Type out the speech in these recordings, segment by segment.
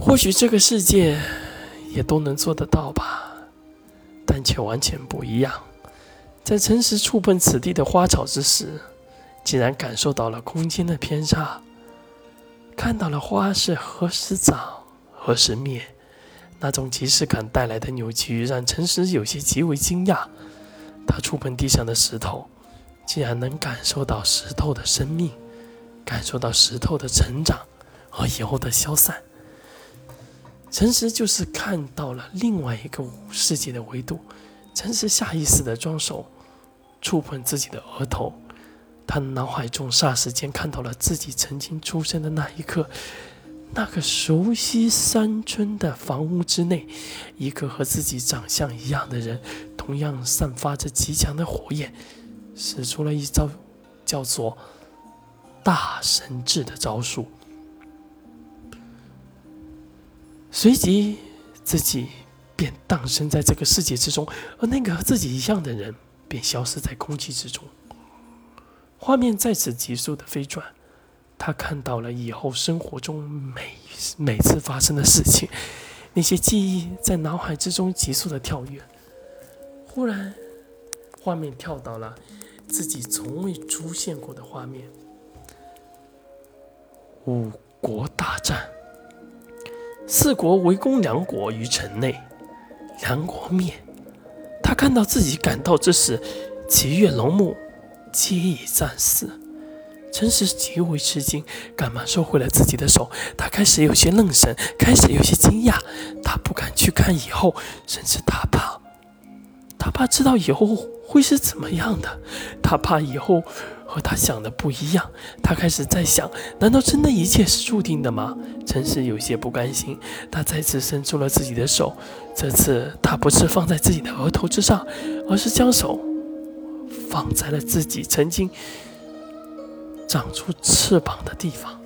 或许这个世界也都能做得到吧，但却完全不一样。在诚实触碰此地的花草之时，竟然感受到了空间的偏差，看到了花是何时长，何时灭。那种即视感带来的扭曲，让诚实有些极为惊讶。他触碰地上的石头，竟然能感受到石头的生命，感受到石头的成长和以后的消散。诚实就是看到了另外一个世界的维度。诚实下意识的双手触碰自己的额头，他脑海中霎时间看到了自己曾经出生的那一刻。那个熟悉山村的房屋之内，一个和自己长相一样的人，同样散发着极强的火焰，使出了一招叫做“大神智”的招数。随即，自己便诞生在这个世界之中，而那个和自己一样的人便消失在空气之中。画面再次急速的飞转。他看到了以后生活中每每次发生的事情，那些记忆在脑海之中急速的跳跃。忽然，画面跳到了自己从未出现过的画面——五国大战。四国围攻梁国于城内，梁国灭。他看到自己赶到之时，齐越龙木皆已战死。陈实极为吃惊，赶忙收回了自己的手。他开始有些愣神，开始有些惊讶。他不敢去看以后，甚至他怕，他怕知道以后会是怎么样的。他怕以后和他想的不一样。他开始在想：难道真的一切是注定的吗？陈实有些不甘心，他再次伸出了自己的手。这次他不是放在自己的额头之上，而是将手放在了自己曾经。长出翅膀的地方，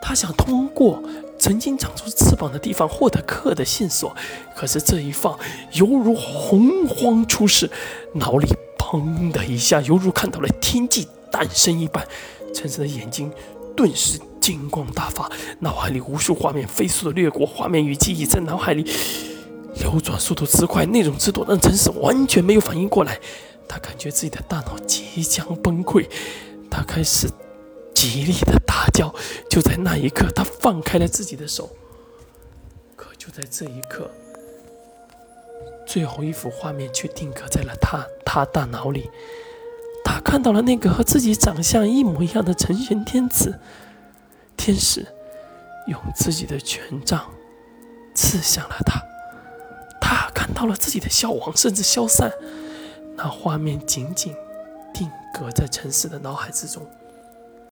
他想通过曾经长出翅膀的地方获得克的线索，可是这一放犹如洪荒出世，脑里砰的一下，犹如看到了天际诞生一般。陈晨的眼睛顿时金光大发，脑海里无数画面飞速的掠过，画面与记忆在脑海里流转速度之快，那种之多让陈实完全没有反应过来。他感觉自己的大脑即将崩溃，他开始极力的大叫。就在那一刻，他放开了自己的手。可就在这一刻，最后一幅画面却定格在了他他大脑里。他看到了那个和自己长相一模一样的成玄天子，天使用自己的权杖刺向了他。他看到了自己的消亡，甚至消散。那画面紧紧定格在陈实的脑海之中。